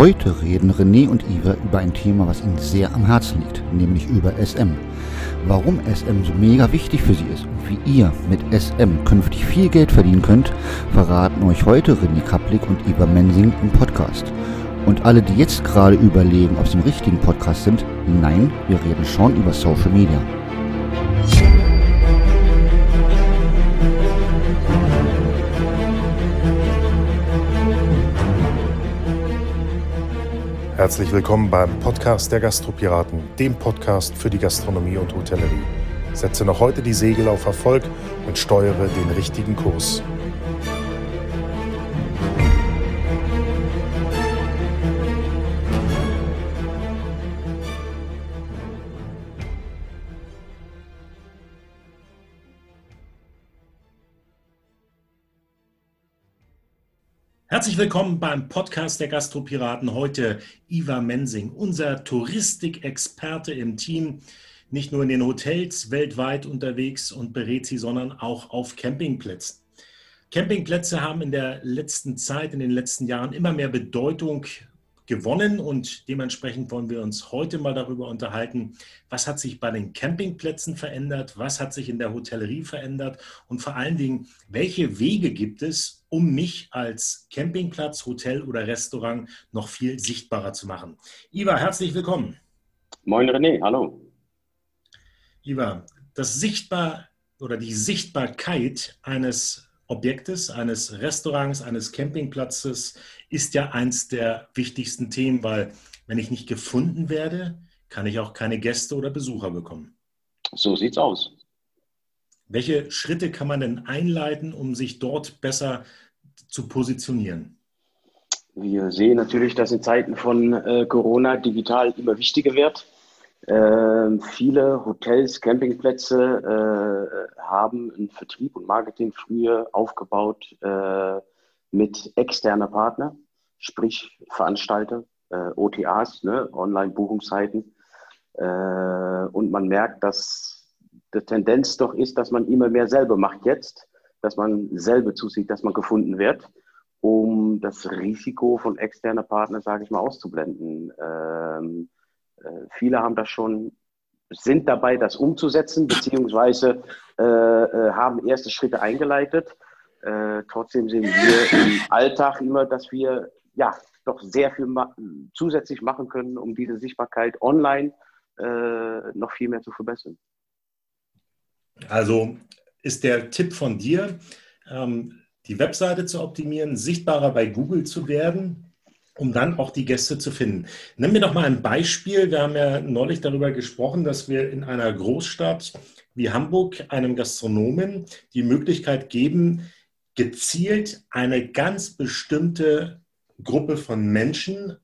Heute reden René und Iva über ein Thema, was ihnen sehr am Herzen liegt, nämlich über SM. Warum SM so mega wichtig für sie ist und wie ihr mit SM künftig viel Geld verdienen könnt, verraten euch heute René Kaplik und Iva Mensing im Podcast. Und alle, die jetzt gerade überlegen, ob sie im richtigen Podcast sind, nein, wir reden schon über Social Media. Herzlich willkommen beim Podcast der Gastropiraten, dem Podcast für die Gastronomie und Hotellerie. Setze noch heute die Segel auf Erfolg und steuere den richtigen Kurs. Herzlich willkommen beim Podcast der Gastropiraten. Heute Iva Mensing, unser Touristikexperte im Team. Nicht nur in den Hotels weltweit unterwegs und berät sie, sondern auch auf Campingplätzen. Campingplätze haben in der letzten Zeit, in den letzten Jahren immer mehr Bedeutung gewonnen und dementsprechend wollen wir uns heute mal darüber unterhalten, was hat sich bei den Campingplätzen verändert, was hat sich in der Hotellerie verändert und vor allen Dingen, welche Wege gibt es, um mich als Campingplatz, Hotel oder Restaurant noch viel sichtbarer zu machen. Iva, herzlich willkommen. Moin René, hallo. Iva, das Sichtbar oder die Sichtbarkeit eines Objektes, eines Restaurants, eines Campingplatzes ist ja eins der wichtigsten Themen, weil wenn ich nicht gefunden werde, kann ich auch keine Gäste oder Besucher bekommen. So sieht's aus. Welche Schritte kann man denn einleiten, um sich dort besser zu positionieren? Wir sehen natürlich, dass in Zeiten von äh, Corona digital immer wichtiger wird. Äh, viele Hotels, Campingplätze äh, haben einen Vertrieb und Marketing früher aufgebaut äh, mit externer Partner, sprich Veranstalter, äh, OTAs, ne, Online-Buchungsseiten. Äh, und man merkt, dass die Tendenz doch ist, dass man immer mehr selber macht jetzt, dass man selber zusieht, dass man gefunden wird, um das Risiko von externer Partner, sage ich mal, auszublenden. Ähm, äh, viele haben das schon, sind dabei, das umzusetzen, beziehungsweise äh, äh, haben erste Schritte eingeleitet. Äh, trotzdem sehen wir im Alltag immer, dass wir ja doch sehr viel ma zusätzlich machen können, um diese Sichtbarkeit online äh, noch viel mehr zu verbessern. Also ist der Tipp von dir, ähm, die Webseite zu optimieren, sichtbarer bei Google zu werden, um dann auch die Gäste zu finden. Nimm mir doch mal ein Beispiel. Wir haben ja neulich darüber gesprochen, dass wir in einer Großstadt wie Hamburg einem Gastronomen die Möglichkeit geben, gezielt eine ganz bestimmte Gruppe von Menschen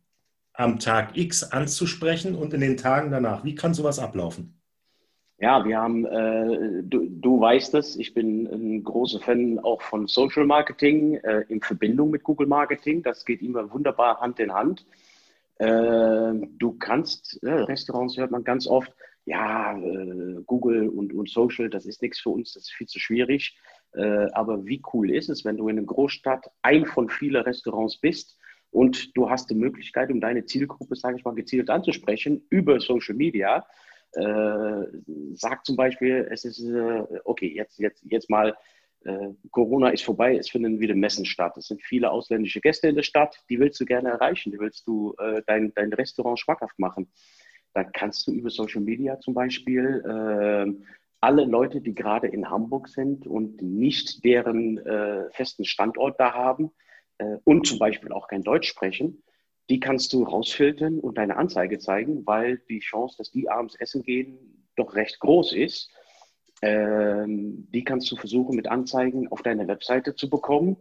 am Tag X anzusprechen und in den Tagen danach. Wie kann sowas ablaufen? Ja, wir haben, äh, du, du weißt es, ich bin ein großer Fan auch von Social Marketing äh, in Verbindung mit Google Marketing. Das geht immer wunderbar Hand in Hand. Äh, du kannst, äh, Restaurants hört man ganz oft, ja, äh, Google und, und Social, das ist nichts für uns, das ist viel zu schwierig. Äh, aber wie cool ist es, wenn du in einer Großstadt ein von vielen Restaurants bist und du hast die Möglichkeit, um deine Zielgruppe, sage ich mal, gezielt anzusprechen über Social Media äh, sagt zum Beispiel, es ist, äh, okay, jetzt, jetzt, jetzt mal, äh, Corona ist vorbei, es finden wieder Messen statt. Es sind viele ausländische Gäste in der Stadt, die willst du gerne erreichen, die willst du äh, dein, dein Restaurant schmackhaft machen. Dann kannst du über Social Media zum Beispiel äh, alle Leute, die gerade in Hamburg sind und nicht deren äh, festen Standort da haben und zum Beispiel auch kein Deutsch sprechen, die kannst du rausfiltern und deine Anzeige zeigen, weil die Chance, dass die abends essen gehen, doch recht groß ist. Ähm, die kannst du versuchen mit Anzeigen auf deine Webseite zu bekommen.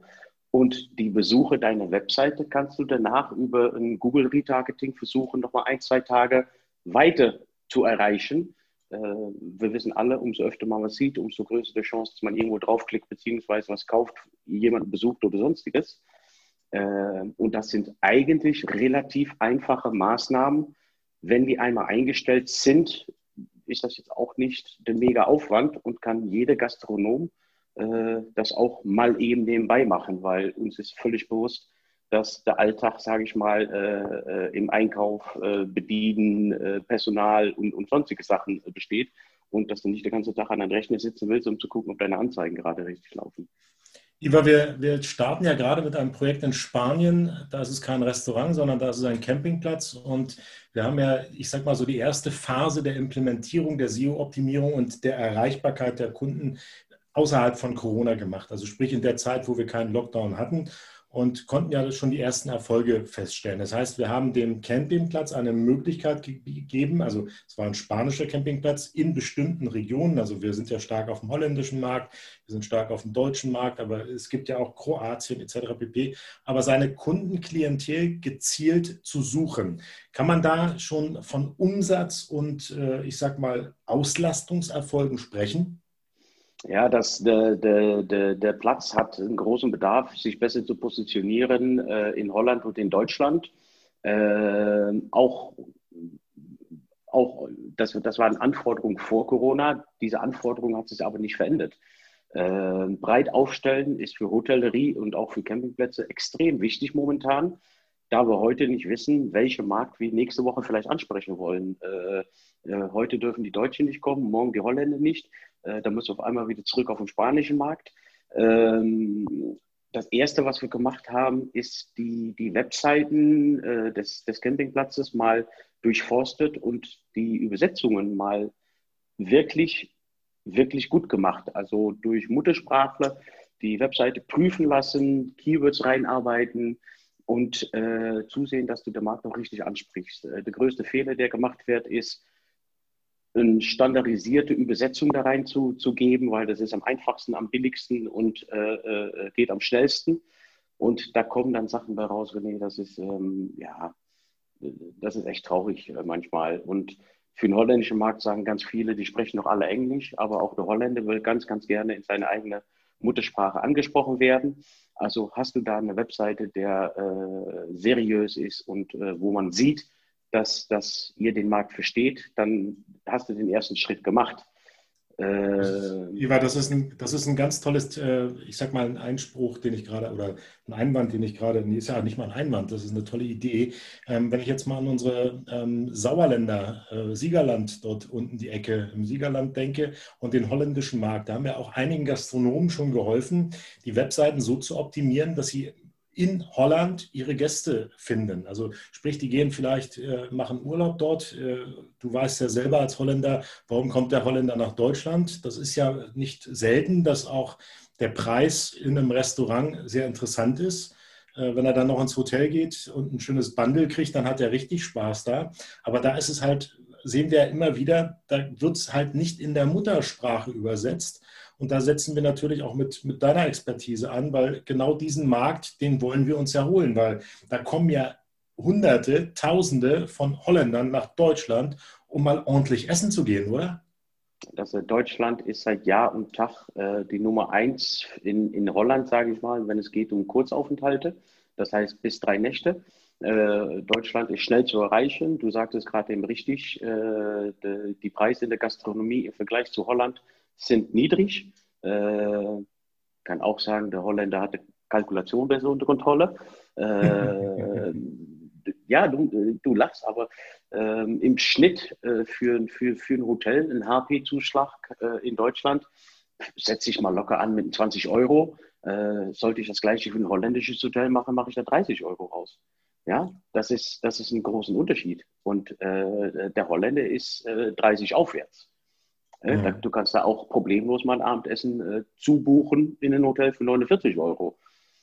Und die Besuche deiner Webseite kannst du danach über ein Google Retargeting versuchen, nochmal ein, zwei Tage weiter zu erreichen. Äh, wir wissen alle, umso öfter man was sieht, umso größer die Chance, dass man irgendwo draufklickt, beziehungsweise was kauft, jemanden besucht oder sonstiges. Ähm, und das sind eigentlich relativ einfache Maßnahmen. Wenn die einmal eingestellt sind, ist das jetzt auch nicht der mega Aufwand und kann jeder Gastronom äh, das auch mal eben nebenbei machen, weil uns ist völlig bewusst, dass der Alltag, sage ich mal, äh, äh, im Einkauf, äh, Bedienen, äh, Personal und, und sonstige Sachen äh, besteht und dass du nicht den ganzen Tag an deinem Rechner sitzen willst, um zu gucken, ob deine Anzeigen gerade richtig laufen. Iva, wir, wir starten ja gerade mit einem Projekt in Spanien. Da ist es kein Restaurant, sondern da ist es ein Campingplatz. Und wir haben ja, ich sag mal so, die erste Phase der Implementierung der SEO-Optimierung und der Erreichbarkeit der Kunden außerhalb von Corona gemacht. Also sprich in der Zeit, wo wir keinen Lockdown hatten und konnten ja schon die ersten Erfolge feststellen. Das heißt, wir haben dem Campingplatz eine Möglichkeit gegeben, also es war ein spanischer Campingplatz in bestimmten Regionen, also wir sind ja stark auf dem holländischen Markt, wir sind stark auf dem deutschen Markt, aber es gibt ja auch Kroatien etc. pp. Aber seine Kundenklientel gezielt zu suchen, kann man da schon von Umsatz und äh, ich sag mal Auslastungserfolgen sprechen? Ja, das, der, der, der, der Platz hat einen großen Bedarf, sich besser zu positionieren äh, in Holland und in Deutschland. Äh, auch, auch das, das waren Anforderungen vor Corona. Diese Anforderung hat sich aber nicht verändert. Äh, breit aufstellen ist für Hotellerie und auch für Campingplätze extrem wichtig momentan da wir heute nicht wissen, welche Markt wir nächste Woche vielleicht ansprechen wollen. Äh, äh, heute dürfen die Deutschen nicht kommen, morgen die Holländer nicht. Äh, dann müssen wir auf einmal wieder zurück auf den spanischen Markt. Ähm, das Erste, was wir gemacht haben, ist die, die Webseiten äh, des, des Campingplatzes mal durchforstet und die Übersetzungen mal wirklich, wirklich gut gemacht. Also durch Muttersprachler die Webseite prüfen lassen, Keywords reinarbeiten, und äh, zusehen, dass du den Markt auch richtig ansprichst. Äh, der größte Fehler, der gemacht wird, ist, eine standardisierte Übersetzung da reinzugeben, weil das ist am einfachsten, am billigsten und äh, äh, geht am schnellsten. Und da kommen dann Sachen bei raus, René, das ist, ähm, ja, das ist echt traurig äh, manchmal. Und für den holländischen Markt sagen ganz viele, die sprechen noch alle Englisch, aber auch der Holländer will ganz, ganz gerne in seine eigene Muttersprache angesprochen werden. Also hast du da eine Webseite, der äh, seriös ist und äh, wo man sieht, dass, dass ihr den Markt versteht, dann hast du den ersten Schritt gemacht. Äh, Iva, das ist ein, das ist ein ganz tolles, äh, ich sag mal, ein Einspruch, den ich gerade, oder ein Einwand, den ich gerade, nee, ist ja nicht mal ein Einwand, das ist eine tolle Idee. Ähm, wenn ich jetzt mal an unsere ähm, Sauerländer, äh, Siegerland dort unten die Ecke im Siegerland denke und den holländischen Markt, da haben wir auch einigen Gastronomen schon geholfen, die Webseiten so zu optimieren, dass sie in Holland ihre Gäste finden. Also sprich, die gehen vielleicht, äh, machen Urlaub dort. Äh, du weißt ja selber als Holländer, warum kommt der Holländer nach Deutschland? Das ist ja nicht selten, dass auch der Preis in einem Restaurant sehr interessant ist. Äh, wenn er dann noch ins Hotel geht und ein schönes Bundle kriegt, dann hat er richtig Spaß da. Aber da ist es halt, sehen wir ja immer wieder, da wird es halt nicht in der Muttersprache übersetzt. Und da setzen wir natürlich auch mit, mit deiner Expertise an, weil genau diesen Markt, den wollen wir uns ja holen, weil da kommen ja Hunderte, Tausende von Holländern nach Deutschland, um mal ordentlich essen zu gehen, oder? Also Deutschland ist seit Jahr und Tag äh, die Nummer eins in, in Holland, sage ich mal, wenn es geht um Kurzaufenthalte. Das heißt bis drei Nächte. Äh, Deutschland ist schnell zu erreichen. Du sagtest gerade eben richtig, äh, die, die Preise in der Gastronomie im Vergleich zu Holland sind niedrig. Äh, kann auch sagen, der Holländer hat die Kalkulation besser unter Kontrolle. Äh, ja, du, du lachst, aber ähm, im Schnitt äh, für, für, für ein Hotel, ein HP-Zuschlag äh, in Deutschland, setze ich mal locker an mit 20 Euro. Äh, sollte ich das gleiche für ein holländisches Hotel machen, mache ich da 30 Euro raus. Ja, das ist, das ist ein großen Unterschied. Und äh, der Holländer ist 30 äh, aufwärts. Mhm. Du kannst da auch problemlos mal ein Abendessen äh, zubuchen in ein Hotel für 49 Euro.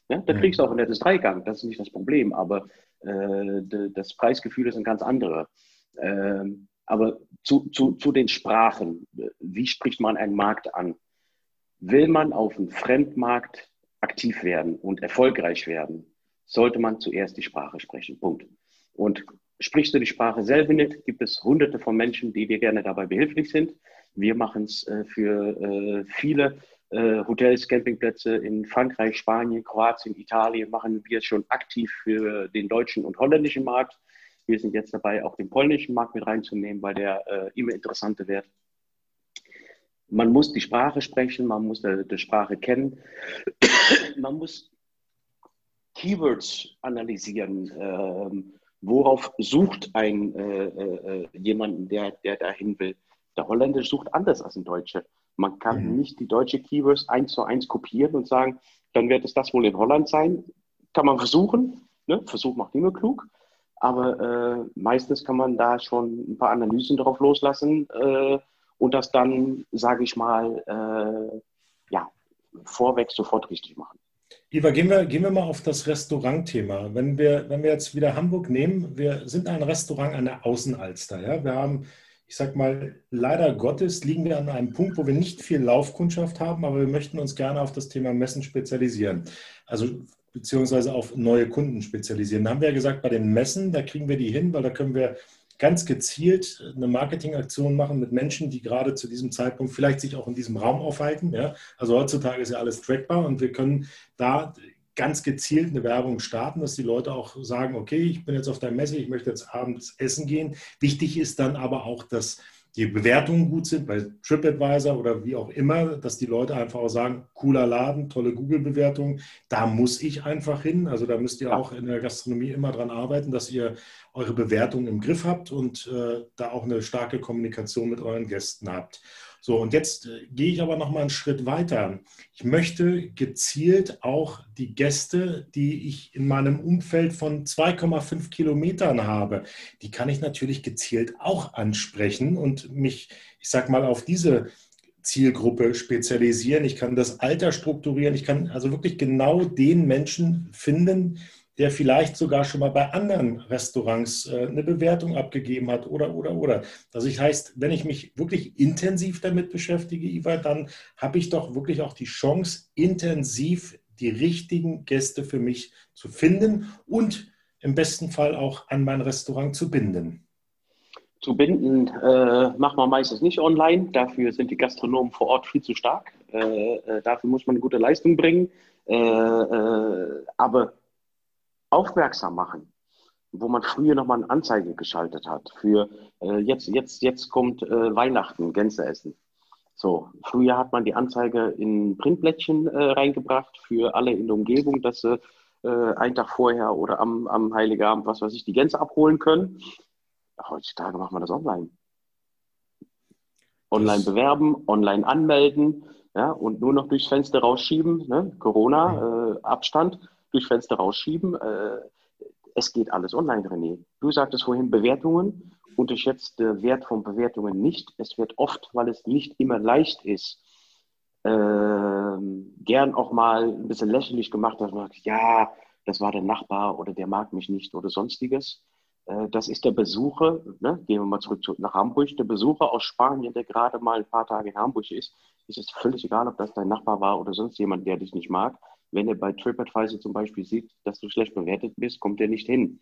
Ja, da kriegst du auch ein nettes Dreigang, das ist nicht das Problem, aber äh, das Preisgefühl ist ein ganz anderer. Ähm, aber zu, zu, zu den Sprachen, wie spricht man einen Markt an? Will man auf einem Fremdmarkt aktiv werden und erfolgreich werden, sollte man zuerst die Sprache sprechen. Punkt. Und sprichst du die Sprache selber nicht, gibt es hunderte von Menschen, die dir gerne dabei behilflich sind. Wir machen es äh, für äh, viele äh, Hotels, Campingplätze in Frankreich, Spanien, Kroatien, Italien machen wir es schon aktiv für den deutschen und holländischen Markt. Wir sind jetzt dabei, auch den polnischen Markt mit reinzunehmen, weil der äh, immer interessanter wird. Man muss die Sprache sprechen, man muss die, die Sprache kennen, man muss Keywords analysieren. Ähm, worauf sucht ein äh, äh, jemand, der, der dahin will? Der Holländer sucht anders als ein Deutscher. Man kann mhm. nicht die deutsche Keywords eins zu eins kopieren und sagen, dann wird es das wohl in Holland sein. Kann man versuchen. Ne? Versuch macht immer klug. Aber äh, meistens kann man da schon ein paar Analysen drauf loslassen äh, und das dann, sage ich mal, äh, ja, vorweg sofort richtig machen. Iva, gehen wir, gehen wir mal auf das Restaurantthema. Wenn wir, wenn wir jetzt wieder Hamburg nehmen, wir sind ein Restaurant an der Außenalster. Ja? Wir haben, ich sag mal, leider Gottes liegen wir an einem Punkt, wo wir nicht viel Laufkundschaft haben, aber wir möchten uns gerne auf das Thema Messen spezialisieren. Also beziehungsweise auf neue Kunden spezialisieren. Da haben wir ja gesagt, bei den Messen, da kriegen wir die hin, weil da können wir ganz gezielt eine Marketingaktion machen mit Menschen, die gerade zu diesem Zeitpunkt vielleicht sich auch in diesem Raum aufhalten. Ja? Also heutzutage ist ja alles trackbar und wir können da ganz gezielt eine Werbung starten, dass die Leute auch sagen, okay, ich bin jetzt auf der Messe, ich möchte jetzt abends essen gehen. Wichtig ist dann aber auch, dass die Bewertungen gut sind bei TripAdvisor oder wie auch immer, dass die Leute einfach auch sagen, cooler Laden, tolle Google-Bewertung, da muss ich einfach hin. Also da müsst ihr auch in der Gastronomie immer dran arbeiten, dass ihr eure Bewertungen im Griff habt und äh, da auch eine starke Kommunikation mit euren Gästen habt. So, und jetzt äh, gehe ich aber noch mal einen Schritt weiter. Ich möchte gezielt auch die Gäste, die ich in meinem Umfeld von 2,5 Kilometern habe, die kann ich natürlich gezielt auch ansprechen und mich, ich sag mal, auf diese Zielgruppe spezialisieren. Ich kann das Alter strukturieren. Ich kann also wirklich genau den Menschen finden, der vielleicht sogar schon mal bei anderen Restaurants äh, eine Bewertung abgegeben hat oder, oder, oder. Also das heißt, wenn ich mich wirklich intensiv damit beschäftige, Iva, dann habe ich doch wirklich auch die Chance, intensiv die richtigen Gäste für mich zu finden und im besten Fall auch an mein Restaurant zu binden. Zu binden äh, macht man meistens nicht online. Dafür sind die Gastronomen vor Ort viel zu stark. Äh, äh, dafür muss man eine gute Leistung bringen. Äh, äh, aber aufmerksam machen, wo man früher nochmal eine Anzeige geschaltet hat für äh, jetzt, jetzt, jetzt kommt äh, Weihnachten, Gänse essen. So, früher hat man die Anzeige in Printblättchen äh, reingebracht für alle in der Umgebung, dass sie äh, einen Tag vorher oder am, am Heiligabend, was weiß ich, die Gänse abholen können. Heutzutage macht man das online. Online bewerben, online anmelden ja, und nur noch durchs Fenster rausschieben, ne? Corona-Abstand. Äh, durch Fenster rausschieben. Äh, es geht alles online, René. Du sagtest vorhin Bewertungen. Unterschätzt der Wert von Bewertungen nicht. Es wird oft, weil es nicht immer leicht ist, äh, gern auch mal ein bisschen lächerlich gemacht, dass man sagt, ja, das war der Nachbar oder der mag mich nicht oder sonstiges. Äh, das ist der Besucher, ne? gehen wir mal zurück zu, nach Hamburg, der Besucher aus Spanien, der gerade mal ein paar Tage in Hamburg ist, ist es völlig egal, ob das dein Nachbar war oder sonst jemand, der dich nicht mag wenn er bei TripAdvisor zum Beispiel sieht, dass du schlecht bewertet bist, kommt er nicht hin.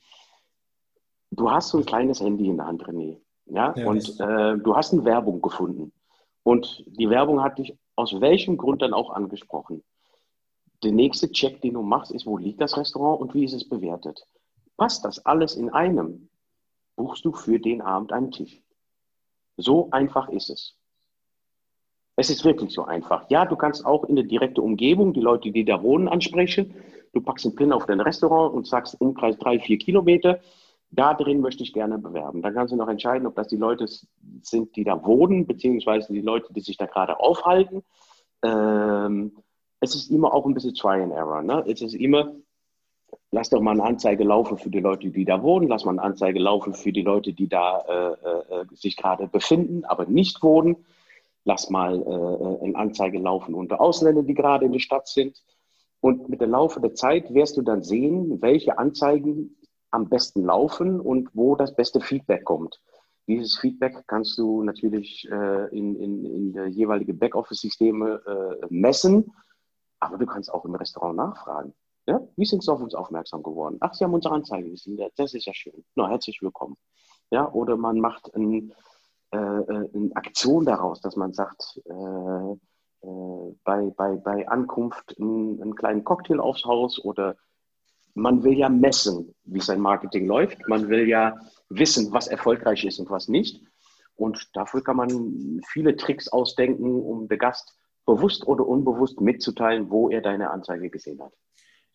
Du hast so ein kleines Handy in der Hand, René. Ja? ja und äh, du hast eine Werbung gefunden. Und die Werbung hat dich aus welchem Grund dann auch angesprochen. Der nächste Check, den du machst, ist, wo liegt das Restaurant und wie ist es bewertet. Passt das alles in einem, buchst du für den Abend einen Tisch. So einfach ist es. Es ist wirklich so einfach. Ja, du kannst auch in der direkten Umgebung die Leute, die da wohnen, ansprechen. Du packst einen Pin auf dein Restaurant und sagst Umkreis drei, vier Kilometer. Da drin möchte ich gerne bewerben. Dann kannst du noch entscheiden, ob das die Leute sind, die da wohnen, beziehungsweise die Leute, die sich da gerade aufhalten. Ähm, es ist immer auch ein bisschen Try and Error. Ne? Es ist immer, lass doch mal eine Anzeige laufen für die Leute, die da wohnen, lass mal eine Anzeige laufen für die Leute, die da äh, äh, sich gerade befinden, aber nicht wohnen lass mal äh, eine Anzeige laufen unter Ausländern, die gerade in der Stadt sind. Und mit der Laufe der Zeit wirst du dann sehen, welche Anzeigen am besten laufen und wo das beste Feedback kommt. Dieses Feedback kannst du natürlich äh, in, in, in der jeweilige Backoffice-Systeme äh, messen, aber du kannst auch im Restaurant nachfragen. Ja? Wie sind Sie auf uns aufmerksam geworden? Ach, Sie haben unsere Anzeige gesehen. Das ist ja schön. Na, herzlich willkommen. Ja, oder man macht ein, äh, äh, eine Aktion daraus, dass man sagt, äh, äh, bei, bei, bei Ankunft einen, einen kleinen Cocktail aufs Haus oder man will ja messen, wie sein Marketing läuft. Man will ja wissen, was erfolgreich ist und was nicht. Und dafür kann man viele Tricks ausdenken, um der Gast bewusst oder unbewusst mitzuteilen, wo er deine Anzeige gesehen hat.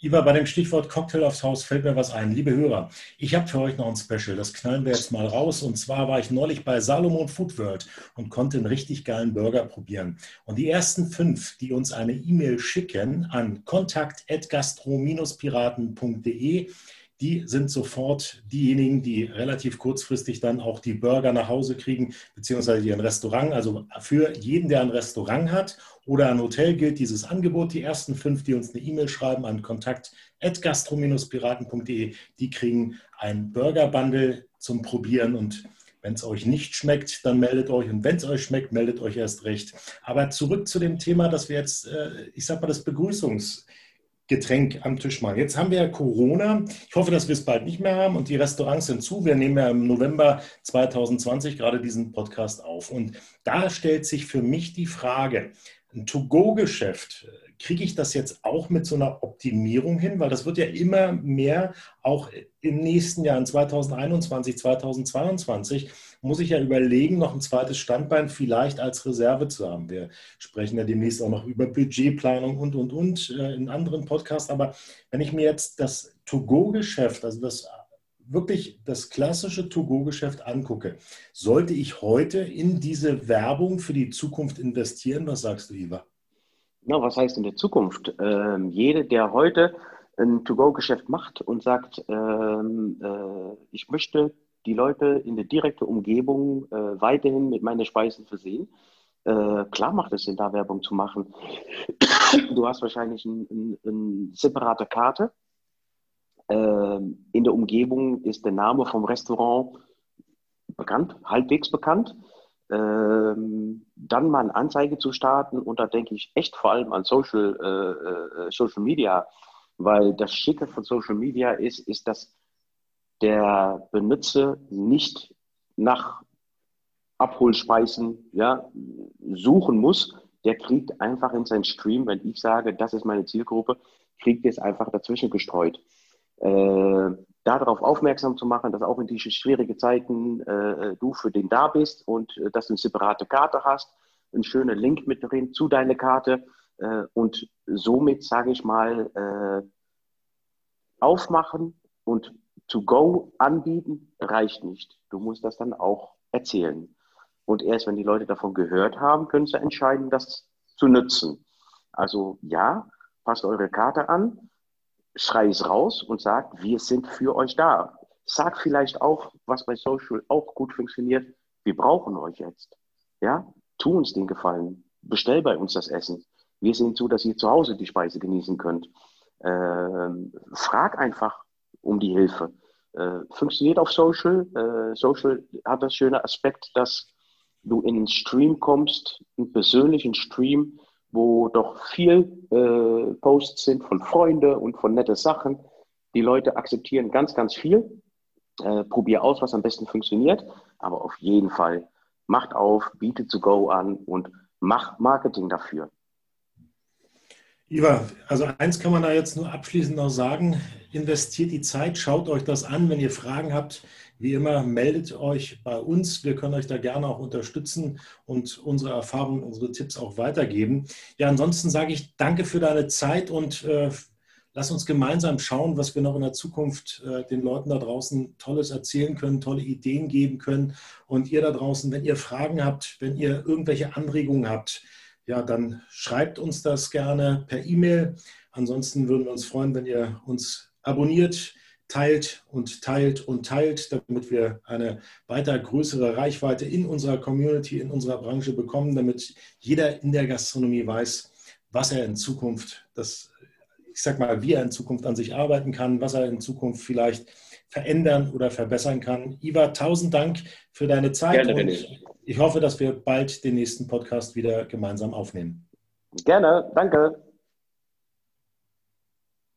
Iva, bei dem Stichwort Cocktail aufs Haus fällt mir was ein. Liebe Hörer, ich habe für euch noch ein Special, das knallen wir jetzt mal raus. Und zwar war ich neulich bei Salomon Food World und konnte einen richtig geilen Burger probieren. Und die ersten fünf, die uns eine E-Mail schicken an kontakt.gastro-piraten.de, die sind sofort diejenigen, die relativ kurzfristig dann auch die Burger nach Hause kriegen, beziehungsweise ihren Restaurant. Also für jeden, der ein Restaurant hat oder ein Hotel, gilt dieses Angebot. Die ersten fünf, die uns eine E-Mail schreiben an kontakt.gastro-piraten.de, die kriegen ein Burger-Bundle zum Probieren und wenn es euch nicht schmeckt, dann meldet euch. Und wenn es euch schmeckt, meldet euch erst recht. Aber zurück zu dem Thema, dass wir jetzt, äh, ich sag mal, das Begrüßungs- Getränk am Tisch machen. Jetzt haben wir ja Corona. Ich hoffe, dass wir es bald nicht mehr haben und die Restaurants sind zu. Wir nehmen ja im November 2020 gerade diesen Podcast auf. Und da stellt sich für mich die Frage, ein To-Go-Geschäft, kriege ich das jetzt auch mit so einer Optimierung hin? Weil das wird ja immer mehr auch im nächsten Jahr, in 2021, 2022, muss ich ja überlegen, noch ein zweites Standbein vielleicht als Reserve zu haben. Wir sprechen ja demnächst auch noch über Budgetplanung und, und, und äh, in anderen Podcasts. Aber wenn ich mir jetzt das To-Go-Geschäft, also das wirklich das klassische To-Go-Geschäft angucke, sollte ich heute in diese Werbung für die Zukunft investieren? Was sagst du, Iva? Na, was heißt in der Zukunft? Ähm, jeder, der heute ein To-Go-Geschäft macht und sagt, ähm, äh, ich möchte die Leute in der direkten Umgebung äh, weiterhin mit meinen Speisen versehen. Äh, klar macht es Sinn, da Werbung zu machen. du hast wahrscheinlich eine ein, ein separate Karte. Äh, in der Umgebung ist der Name vom Restaurant bekannt, halbwegs bekannt. Ähm, dann mal eine Anzeige zu starten und da denke ich echt vor allem an Social, äh, äh, Social Media, weil das Schicke von Social Media ist, ist, dass der Benutzer nicht nach Abholspeisen ja, suchen muss. Der kriegt einfach in seinen Stream, wenn ich sage, das ist meine Zielgruppe, kriegt es einfach dazwischen gestreut. Äh, darauf aufmerksam zu machen, dass auch in diese schwierigen Zeiten äh, du für den da bist und äh, dass du eine separate Karte hast, einen schönen Link mit drin zu deiner Karte äh, und somit, sage ich mal, äh, aufmachen und to go anbieten reicht nicht. Du musst das dann auch erzählen. Und erst wenn die Leute davon gehört haben, können sie entscheiden, das zu nutzen. Also ja, passt eure Karte an, schrei es raus und sagt, wir sind für euch da. Sag vielleicht auch, was bei Social auch gut funktioniert, wir brauchen euch jetzt. Ja, tu uns den Gefallen. Bestell bei uns das Essen. Wir sehen zu, dass ihr zu Hause die Speise genießen könnt. Ähm, frag einfach um die Hilfe. Äh, funktioniert auf Social. Äh, Social hat das schöne Aspekt, dass du in einen Stream kommst, einen persönlichen Stream, wo doch viel äh, Posts sind von Freunden und von nette Sachen. Die Leute akzeptieren ganz, ganz viel. Äh, probier aus, was am besten funktioniert. Aber auf jeden Fall macht auf, bietet to go an und macht Marketing dafür. Iva, also eins kann man da jetzt nur abschließend noch sagen. Investiert die Zeit, schaut euch das an. Wenn ihr Fragen habt, wie immer, meldet euch bei uns. Wir können euch da gerne auch unterstützen und unsere Erfahrungen, unsere Tipps auch weitergeben. Ja, ansonsten sage ich danke für deine Zeit und äh, lass uns gemeinsam schauen, was wir noch in der Zukunft äh, den Leuten da draußen Tolles erzählen können, tolle Ideen geben können. Und ihr da draußen, wenn ihr Fragen habt, wenn ihr irgendwelche Anregungen habt, ja, dann schreibt uns das gerne per E-Mail. Ansonsten würden wir uns freuen, wenn ihr uns abonniert, teilt und teilt und teilt, damit wir eine weiter größere Reichweite in unserer Community, in unserer Branche bekommen, damit jeder in der Gastronomie weiß, was er in Zukunft, das, ich sag mal, wie er in Zukunft an sich arbeiten kann, was er in Zukunft vielleicht verändern oder verbessern kann. Iva, tausend Dank für deine Zeit Gerne, und ich hoffe, dass wir bald den nächsten Podcast wieder gemeinsam aufnehmen. Gerne, danke.